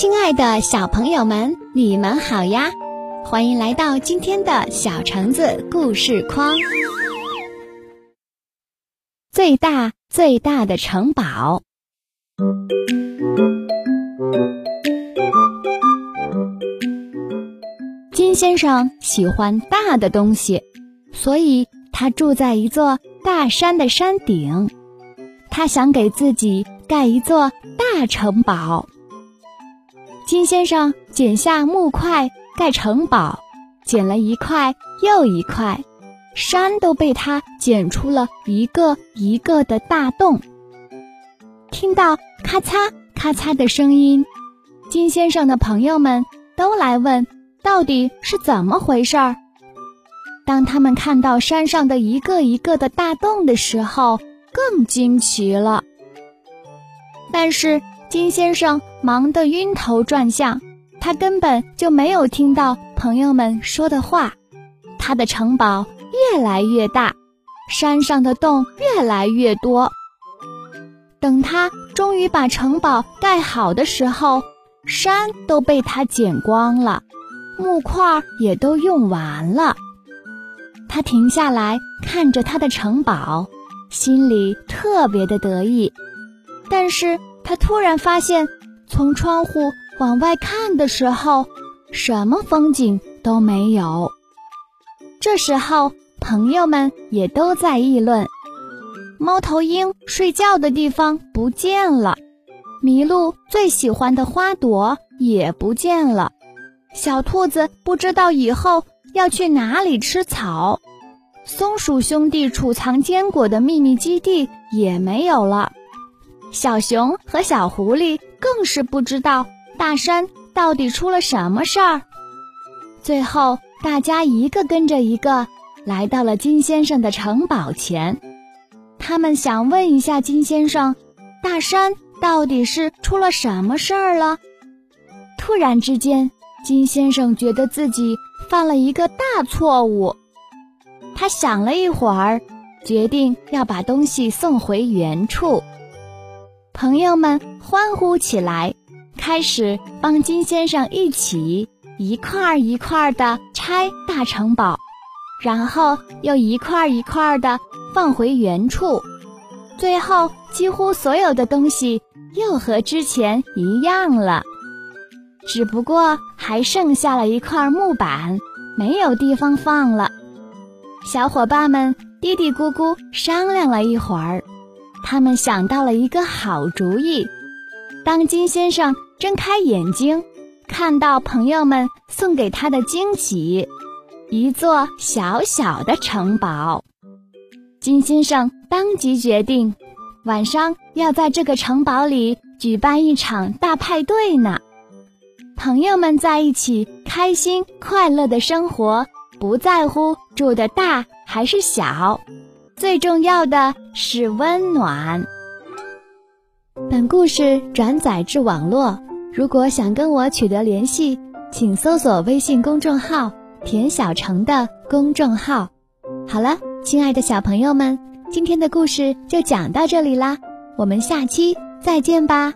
亲爱的小朋友们，你们好呀！欢迎来到今天的小橙子故事框。最大最大的城堡。金先生喜欢大的东西，所以他住在一座大山的山顶。他想给自己盖一座大城堡。金先生剪下木块盖城堡，剪了一块又一块，山都被他剪出了一个一个的大洞。听到咔嚓咔嚓的声音，金先生的朋友们都来问到底是怎么回事儿。当他们看到山上的一个一个的大洞的时候，更惊奇了。但是。金先生忙得晕头转向，他根本就没有听到朋友们说的话。他的城堡越来越大，山上的洞越来越多。等他终于把城堡盖好的时候，山都被他剪光了，木块也都用完了。他停下来看着他的城堡，心里特别的得意，但是。他突然发现，从窗户往外看的时候，什么风景都没有。这时候，朋友们也都在议论：猫头鹰睡觉的地方不见了，麋鹿最喜欢的花朵也不见了，小兔子不知道以后要去哪里吃草，松鼠兄弟储藏坚果的秘密基地也没有了。小熊和小狐狸更是不知道大山到底出了什么事儿。最后，大家一个跟着一个来到了金先生的城堡前，他们想问一下金先生，大山到底是出了什么事儿了？突然之间，金先生觉得自己犯了一个大错误。他想了一会儿，决定要把东西送回原处。朋友们欢呼起来，开始帮金先生一起一块一块的拆大城堡，然后又一块一块的放回原处，最后几乎所有的东西又和之前一样了，只不过还剩下了一块木板，没有地方放了。小伙伴们嘀嘀咕咕商量了一会儿。他们想到了一个好主意。当金先生睁开眼睛，看到朋友们送给他的惊喜——一座小小的城堡，金先生当即决定，晚上要在这个城堡里举办一场大派对呢。朋友们在一起，开心快乐的生活，不在乎住的大还是小。最重要的是温暖。本故事转载至网络，如果想跟我取得联系，请搜索微信公众号“田小成”的公众号。好了，亲爱的小朋友们，今天的故事就讲到这里啦，我们下期再见吧。